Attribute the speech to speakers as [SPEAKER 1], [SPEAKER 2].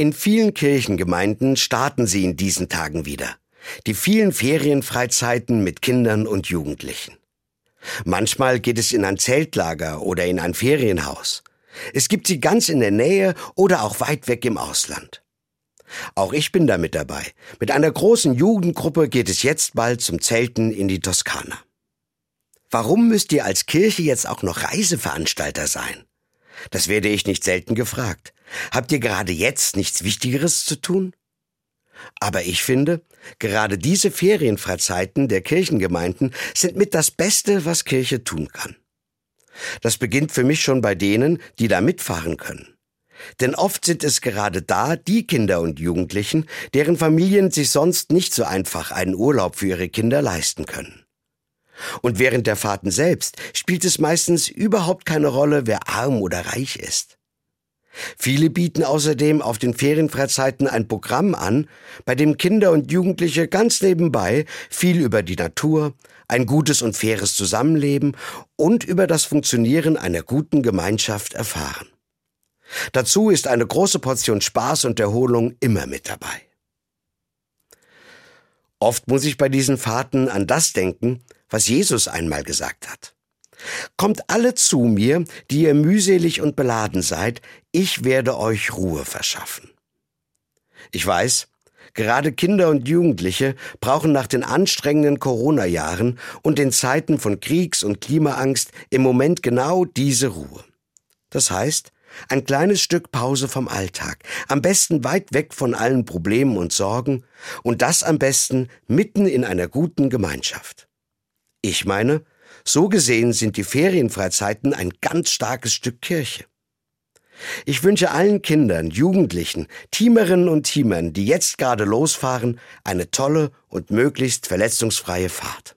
[SPEAKER 1] In vielen Kirchengemeinden starten sie in diesen Tagen wieder. Die vielen Ferienfreizeiten mit Kindern und Jugendlichen. Manchmal geht es in ein Zeltlager oder in ein Ferienhaus. Es gibt sie ganz in der Nähe oder auch weit weg im Ausland. Auch ich bin damit dabei. Mit einer großen Jugendgruppe geht es jetzt bald zum Zelten in die Toskana. Warum müsst ihr als Kirche jetzt auch noch Reiseveranstalter sein? Das werde ich nicht selten gefragt. Habt ihr gerade jetzt nichts Wichtigeres zu tun? Aber ich finde, gerade diese Ferienfreizeiten der Kirchengemeinden sind mit das Beste, was Kirche tun kann. Das beginnt für mich schon bei denen, die da mitfahren können. Denn oft sind es gerade da die Kinder und Jugendlichen, deren Familien sich sonst nicht so einfach einen Urlaub für ihre Kinder leisten können. Und während der Fahrten selbst spielt es meistens überhaupt keine Rolle, wer arm oder reich ist. Viele bieten außerdem auf den Ferienfreizeiten ein Programm an, bei dem Kinder und Jugendliche ganz nebenbei viel über die Natur, ein gutes und faires Zusammenleben und über das Funktionieren einer guten Gemeinschaft erfahren. Dazu ist eine große Portion Spaß und Erholung immer mit dabei. Oft muss ich bei diesen Fahrten an das denken, was Jesus einmal gesagt hat. Kommt alle zu mir, die ihr mühselig und beladen seid, ich werde euch Ruhe verschaffen. Ich weiß, gerade Kinder und Jugendliche brauchen nach den anstrengenden Corona-Jahren und den Zeiten von Kriegs- und Klimaangst im Moment genau diese Ruhe. Das heißt, ein kleines Stück Pause vom Alltag, am besten weit weg von allen Problemen und Sorgen und das am besten mitten in einer guten Gemeinschaft. Ich meine, so gesehen sind die Ferienfreizeiten ein ganz starkes Stück Kirche. Ich wünsche allen Kindern, Jugendlichen, Teamerinnen und Teamern, die jetzt gerade losfahren, eine tolle und möglichst verletzungsfreie Fahrt.